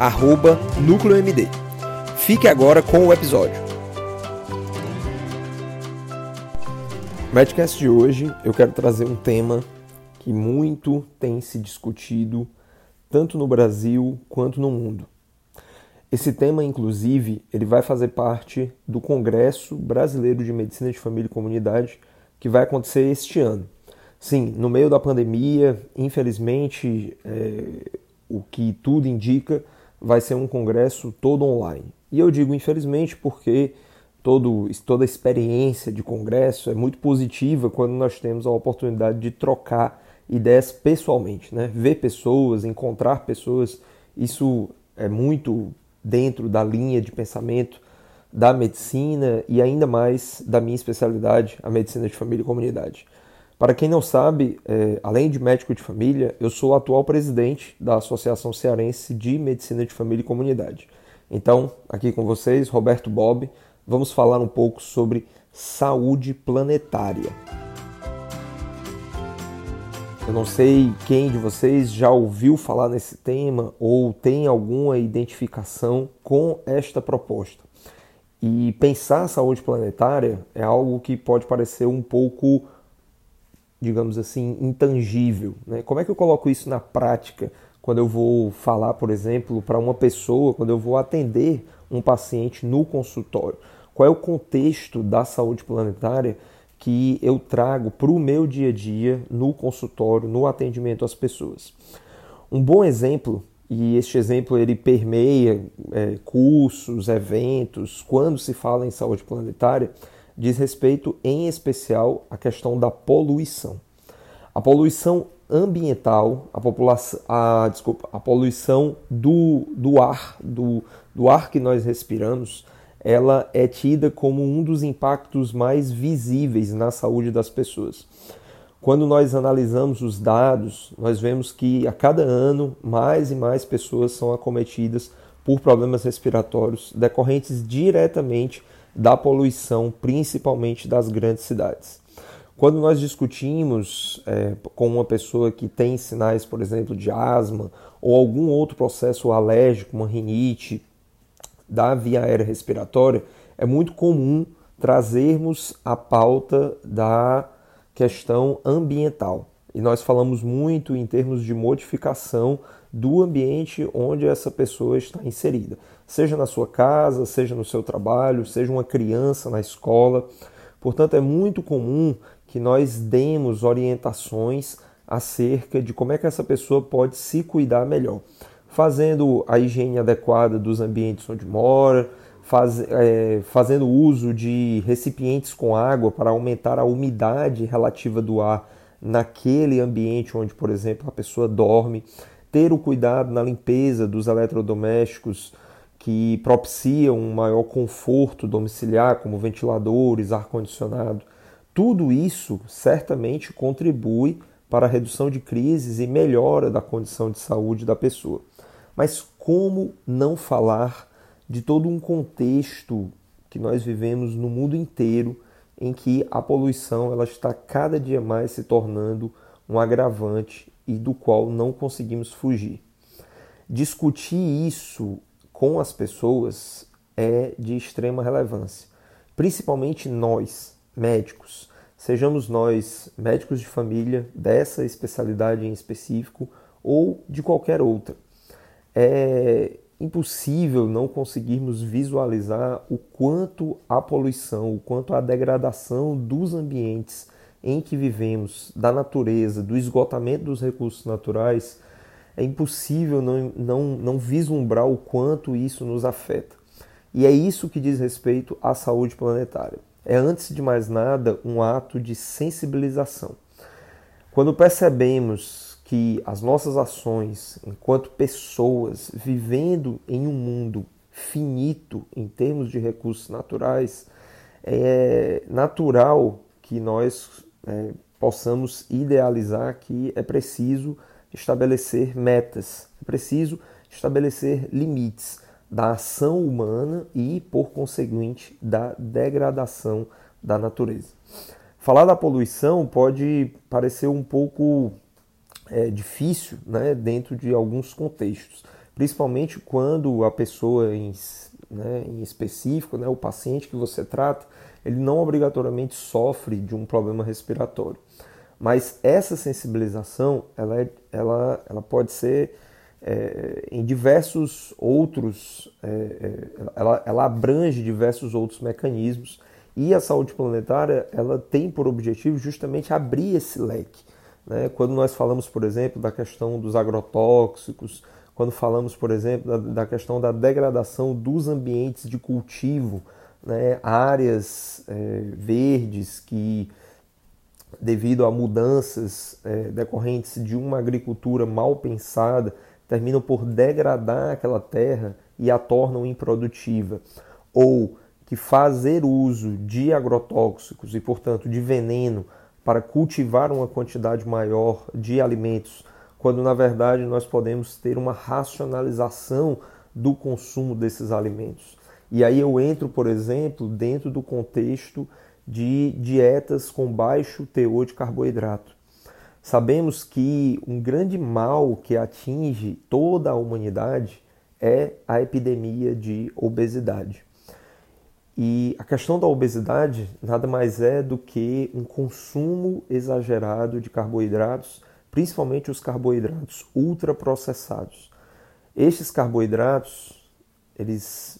arroba NúcleoMD. Fique agora com o episódio. No Medcast de hoje eu quero trazer um tema que muito tem se discutido tanto no Brasil quanto no mundo. Esse tema, inclusive, ele vai fazer parte do Congresso Brasileiro de Medicina de Família e Comunidade que vai acontecer este ano. Sim, no meio da pandemia, infelizmente, é, o que tudo indica, vai ser um congresso todo online. E eu digo infelizmente porque todo, toda experiência de congresso é muito positiva quando nós temos a oportunidade de trocar ideias pessoalmente, né? Ver pessoas, encontrar pessoas, isso é muito dentro da linha de pensamento da medicina e ainda mais da minha especialidade, a medicina de família e comunidade. Para quem não sabe, é, além de médico de família, eu sou o atual presidente da Associação Cearense de Medicina de Família e Comunidade. Então, aqui com vocês, Roberto Bob, vamos falar um pouco sobre saúde planetária. Eu não sei quem de vocês já ouviu falar nesse tema ou tem alguma identificação com esta proposta. E pensar saúde planetária é algo que pode parecer um pouco, digamos assim, intangível. Né? Como é que eu coloco isso na prática quando eu vou falar, por exemplo, para uma pessoa, quando eu vou atender um paciente no consultório? Qual é o contexto da saúde planetária que eu trago para o meu dia a dia no consultório, no atendimento às pessoas. Um bom exemplo, e este exemplo ele permeia é, cursos, eventos, quando se fala em saúde planetária, diz respeito em especial à questão da poluição. A poluição ambiental, a população, a, desculpa, a poluição do, do ar, do, do ar que nós respiramos, ela é tida como um dos impactos mais visíveis na saúde das pessoas. Quando nós analisamos os dados, nós vemos que a cada ano mais e mais pessoas são acometidas por problemas respiratórios decorrentes diretamente da poluição, principalmente das grandes cidades. Quando nós discutimos é, com uma pessoa que tem sinais, por exemplo, de asma ou algum outro processo alérgico, uma rinite, da via aérea respiratória, é muito comum trazermos a pauta da questão ambiental. E nós falamos muito em termos de modificação do ambiente onde essa pessoa está inserida, seja na sua casa, seja no seu trabalho, seja uma criança na escola. Portanto, é muito comum que nós demos orientações acerca de como é que essa pessoa pode se cuidar melhor fazendo a higiene adequada dos ambientes onde mora, faz, é, fazendo uso de recipientes com água para aumentar a umidade relativa do ar naquele ambiente onde, por exemplo, a pessoa dorme, ter o cuidado na limpeza dos eletrodomésticos que propiciam um maior conforto domiciliar, como ventiladores, ar-condicionado. Tudo isso certamente contribui para a redução de crises e melhora da condição de saúde da pessoa. Mas como não falar de todo um contexto que nós vivemos no mundo inteiro em que a poluição ela está cada dia mais se tornando um agravante e do qual não conseguimos fugir. Discutir isso com as pessoas é de extrema relevância, principalmente nós, médicos, sejamos nós médicos de família dessa especialidade em específico ou de qualquer outra. É impossível não conseguirmos visualizar o quanto a poluição, o quanto a degradação dos ambientes em que vivemos, da natureza, do esgotamento dos recursos naturais, é impossível não, não, não vislumbrar o quanto isso nos afeta. E é isso que diz respeito à saúde planetária. É, antes de mais nada, um ato de sensibilização. Quando percebemos que as nossas ações, enquanto pessoas vivendo em um mundo finito em termos de recursos naturais, é natural que nós é, possamos idealizar que é preciso estabelecer metas, é preciso estabelecer limites da ação humana e, por conseguinte, da degradação da natureza. Falar da poluição pode parecer um pouco é, difícil né, dentro de alguns contextos, principalmente quando a pessoa em, né, em específico, né, o paciente que você trata, ele não obrigatoriamente sofre de um problema respiratório. Mas essa sensibilização ela, é, ela, ela pode ser é, em diversos outros, é, é, ela, ela abrange diversos outros mecanismos e a saúde planetária ela tem por objetivo justamente abrir esse leque. Né? Quando nós falamos, por exemplo, da questão dos agrotóxicos, quando falamos, por exemplo, da, da questão da degradação dos ambientes de cultivo, né? áreas é, verdes que devido a mudanças é, decorrentes de uma agricultura mal pensada, terminam por degradar aquela terra e a tornam improdutiva, ou que fazer uso de agrotóxicos e, portanto, de veneno para cultivar uma quantidade maior de alimentos, quando na verdade nós podemos ter uma racionalização do consumo desses alimentos. E aí eu entro, por exemplo, dentro do contexto de dietas com baixo teor de carboidrato. Sabemos que um grande mal que atinge toda a humanidade é a epidemia de obesidade. E a questão da obesidade nada mais é do que um consumo exagerado de carboidratos, principalmente os carboidratos ultraprocessados. Estes carboidratos, eles,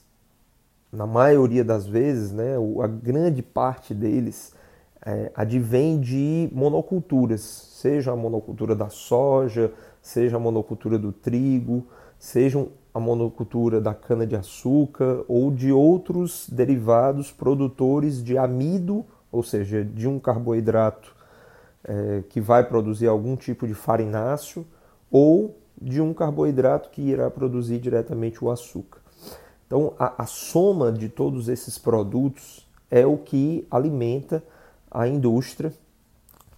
na maioria das vezes, né, a grande parte deles, é, advém de monoculturas, seja a monocultura da soja, seja a monocultura do trigo, seja a monocultura da cana-de-açúcar ou de outros derivados produtores de amido, ou seja, de um carboidrato é, que vai produzir algum tipo de farináceo, ou de um carboidrato que irá produzir diretamente o açúcar. Então, a, a soma de todos esses produtos é o que alimenta a indústria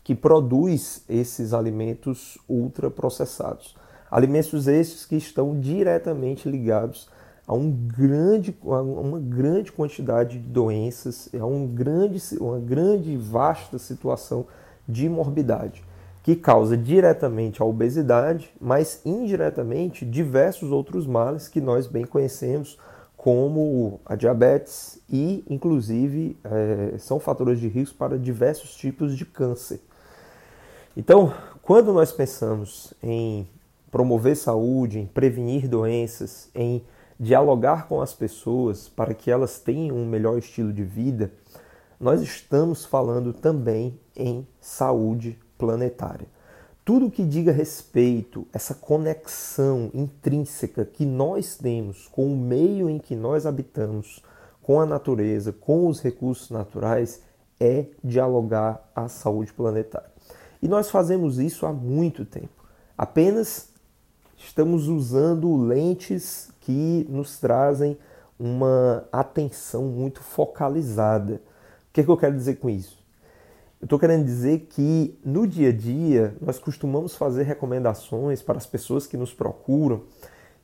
que produz esses alimentos ultraprocessados. Alimentos esses que estão diretamente ligados a, um grande, a uma grande quantidade de doenças, a um grande, uma grande vasta situação de morbidade, que causa diretamente a obesidade, mas indiretamente diversos outros males que nós bem conhecemos, como a diabetes e, inclusive, é, são fatores de risco para diversos tipos de câncer. Então, quando nós pensamos em promover saúde, em prevenir doenças, em dialogar com as pessoas para que elas tenham um melhor estilo de vida, nós estamos falando também em saúde planetária tudo que diga respeito, essa conexão intrínseca que nós temos com o meio em que nós habitamos, com a natureza, com os recursos naturais, é dialogar a saúde planetária. E nós fazemos isso há muito tempo. Apenas estamos usando lentes que nos trazem uma atenção muito focalizada. O que, é que eu quero dizer com isso? Eu estou querendo dizer que no dia a dia nós costumamos fazer recomendações para as pessoas que nos procuram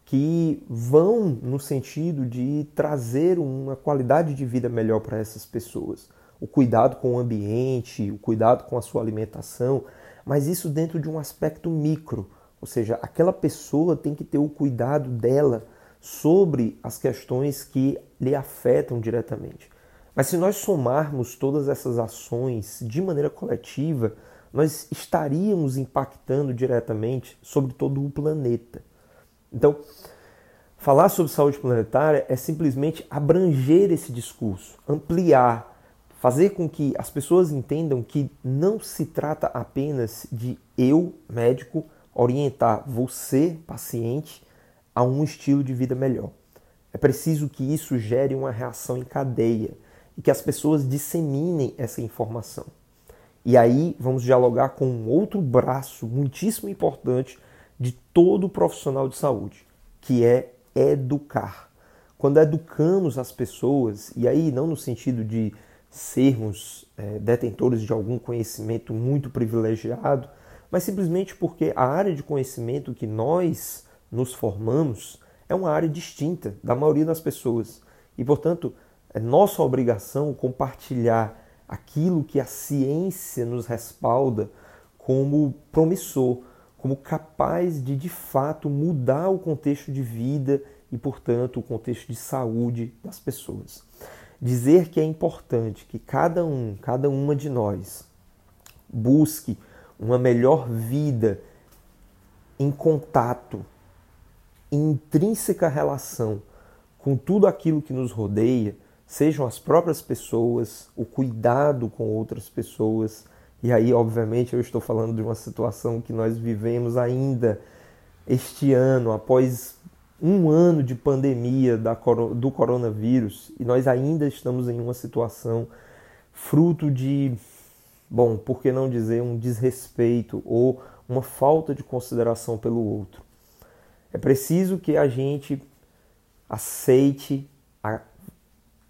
que vão no sentido de trazer uma qualidade de vida melhor para essas pessoas. O cuidado com o ambiente, o cuidado com a sua alimentação, mas isso dentro de um aspecto micro, ou seja, aquela pessoa tem que ter o cuidado dela sobre as questões que lhe afetam diretamente. Mas se nós somarmos todas essas ações de maneira coletiva, nós estaríamos impactando diretamente sobre todo o planeta. Então, falar sobre saúde planetária é simplesmente abranger esse discurso, ampliar, fazer com que as pessoas entendam que não se trata apenas de eu, médico, orientar você, paciente, a um estilo de vida melhor. É preciso que isso gere uma reação em cadeia e que as pessoas disseminem essa informação. E aí vamos dialogar com um outro braço muitíssimo importante de todo profissional de saúde, que é educar. Quando educamos as pessoas, e aí não no sentido de sermos é, detentores de algum conhecimento muito privilegiado, mas simplesmente porque a área de conhecimento que nós nos formamos é uma área distinta da maioria das pessoas. E, portanto, é nossa obrigação compartilhar aquilo que a ciência nos respalda como promissor, como capaz de de fato mudar o contexto de vida e, portanto, o contexto de saúde das pessoas. Dizer que é importante que cada um, cada uma de nós busque uma melhor vida em contato, em intrínseca relação com tudo aquilo que nos rodeia, sejam as próprias pessoas, o cuidado com outras pessoas. E aí, obviamente, eu estou falando de uma situação que nós vivemos ainda este ano, após um ano de pandemia do coronavírus, e nós ainda estamos em uma situação fruto de bom, por que não dizer um desrespeito ou uma falta de consideração pelo outro. É preciso que a gente aceite a,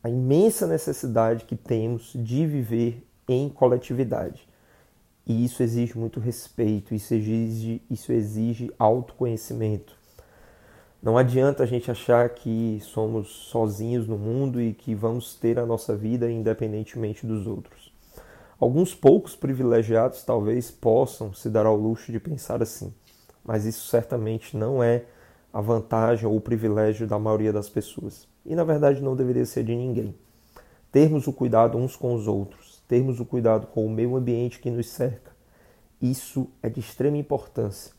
a imensa necessidade que temos de viver em coletividade. E isso exige muito respeito, isso exige, isso exige autoconhecimento. Não adianta a gente achar que somos sozinhos no mundo e que vamos ter a nossa vida independentemente dos outros. Alguns poucos privilegiados talvez possam se dar ao luxo de pensar assim, mas isso certamente não é a vantagem ou o privilégio da maioria das pessoas. E na verdade não deveria ser de ninguém. Termos o cuidado uns com os outros, termos o cuidado com o meio ambiente que nos cerca, isso é de extrema importância.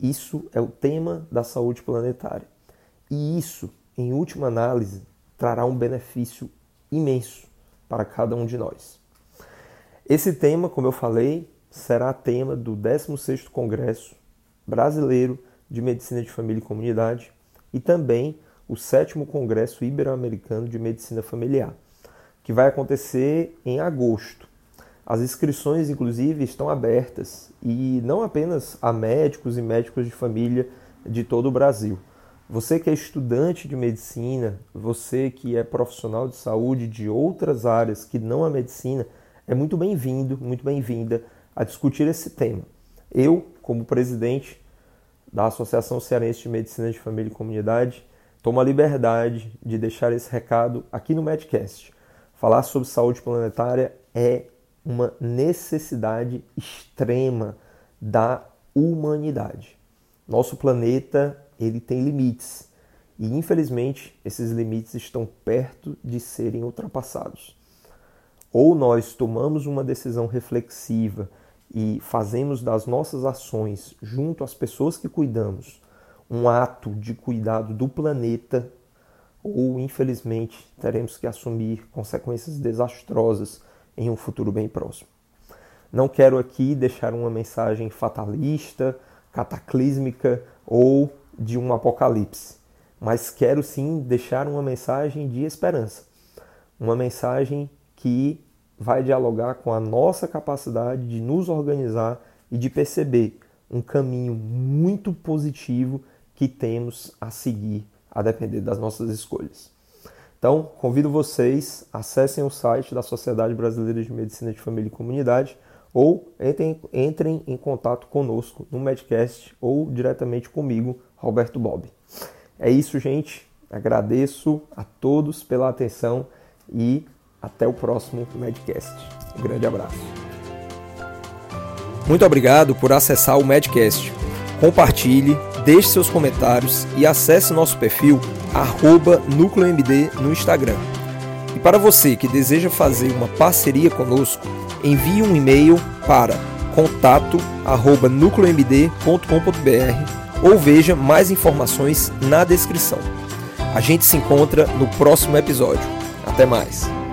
Isso é o tema da saúde planetária. E isso, em última análise, trará um benefício imenso para cada um de nós. Esse tema, como eu falei, será tema do 16º Congresso Brasileiro de Medicina de Família e Comunidade e também o 7 Congresso Ibero-Americano de Medicina Familiar, que vai acontecer em agosto. As inscrições, inclusive, estão abertas e não apenas a médicos e médicos de família de todo o Brasil. Você que é estudante de medicina, você que é profissional de saúde de outras áreas que não a medicina, é muito bem-vindo, muito bem-vinda a discutir esse tema. Eu, como presidente da Associação Cearense de Medicina de Família e Comunidade, tomo a liberdade de deixar esse recado aqui no Medcast. Falar sobre saúde planetária é uma necessidade extrema da humanidade. Nosso planeta, ele tem limites e infelizmente esses limites estão perto de serem ultrapassados ou nós tomamos uma decisão reflexiva e fazemos das nossas ações junto às pessoas que cuidamos um ato de cuidado do planeta, ou infelizmente teremos que assumir consequências desastrosas em um futuro bem próximo. Não quero aqui deixar uma mensagem fatalista, cataclísmica ou de um apocalipse, mas quero sim deixar uma mensagem de esperança, uma mensagem que vai dialogar com a nossa capacidade de nos organizar e de perceber um caminho muito positivo que temos a seguir a depender das nossas escolhas. Então, convido vocês, acessem o site da Sociedade Brasileira de Medicina de Família e Comunidade ou entrem, entrem em contato conosco no Medcast ou diretamente comigo, Roberto Bob. É isso, gente. Agradeço a todos pela atenção e até o próximo Medcast. Um grande abraço. Muito obrigado por acessar o Medcast. Compartilhe, deixe seus comentários e acesse nosso perfil NúcleoMD no Instagram. E para você que deseja fazer uma parceria conosco, envie um e-mail para contato@nucleomd.com.br ou veja mais informações na descrição. A gente se encontra no próximo episódio. Até mais!